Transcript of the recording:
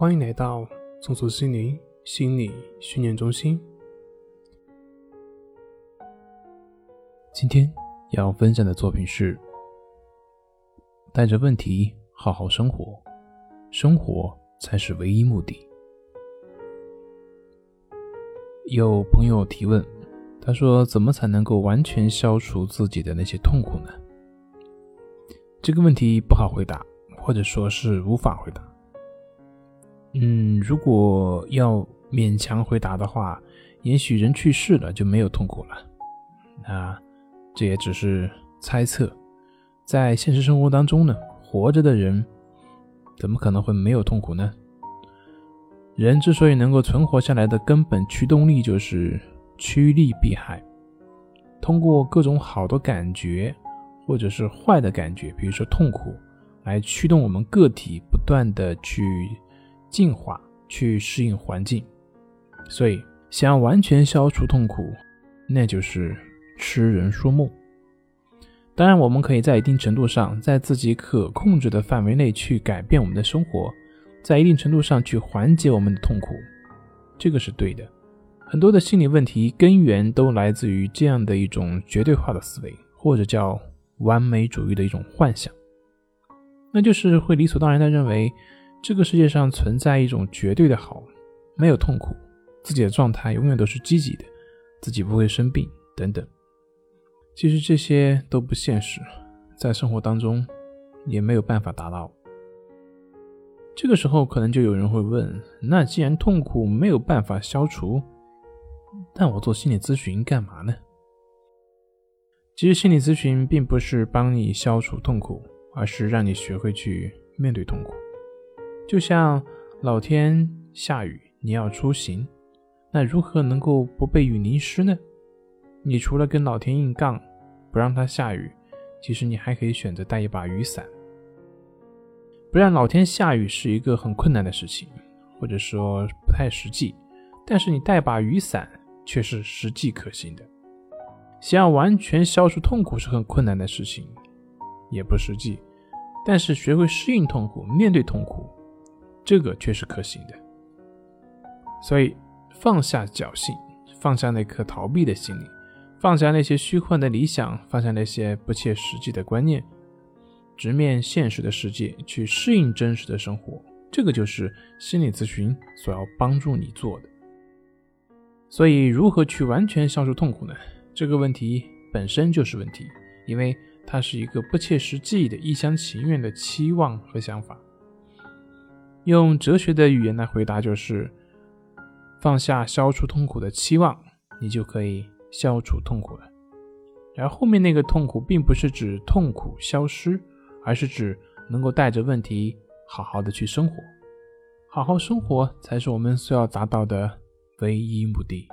欢迎来到松鼠心灵心理训练中心。今天要分享的作品是：带着问题好好生活，生活才是唯一目的。有朋友提问，他说：“怎么才能够完全消除自己的那些痛苦呢？”这个问题不好回答，或者说是无法回答。嗯，如果要勉强回答的话，也许人去世了就没有痛苦了。那这也只是猜测。在现实生活当中呢，活着的人怎么可能会没有痛苦呢？人之所以能够存活下来的根本驱动力就是趋利避害，通过各种好的感觉或者是坏的感觉，比如说痛苦，来驱动我们个体不断的去。进化去适应环境，所以想要完全消除痛苦，那就是痴人说梦。当然，我们可以在一定程度上，在自己可控制的范围内去改变我们的生活，在一定程度上去缓解我们的痛苦，这个是对的。很多的心理问题根源都来自于这样的一种绝对化的思维，或者叫完美主义的一种幻想，那就是会理所当然的认为。这个世界上存在一种绝对的好，没有痛苦，自己的状态永远都是积极的，自己不会生病等等。其实这些都不现实，在生活当中也没有办法达到。这个时候可能就有人会问：那既然痛苦没有办法消除，那我做心理咨询干嘛呢？其实心理咨询并不是帮你消除痛苦，而是让你学会去面对痛苦。就像老天下雨，你要出行，那如何能够不被雨淋湿呢？你除了跟老天硬杠，不让它下雨，其实你还可以选择带一把雨伞。不让老天下雨是一个很困难的事情，或者说不太实际，但是你带把雨伞却是实际可行的。想要完全消除痛苦是很困难的事情，也不实际，但是学会适应痛苦，面对痛苦。这个却是可行的，所以放下侥幸，放下那颗逃避的心理，放下那些虚幻的理想，放下那些不切实际的观念，直面现实的世界，去适应真实的生活。这个就是心理咨询所要帮助你做的。所以，如何去完全消除痛苦呢？这个问题本身就是问题，因为它是一个不切实际的一厢情愿的期望和想法。用哲学的语言来回答，就是放下消除痛苦的期望，你就可以消除痛苦了。然后后面那个痛苦，并不是指痛苦消失，而是指能够带着问题好好的去生活，好好生活才是我们所要达到的唯一目的。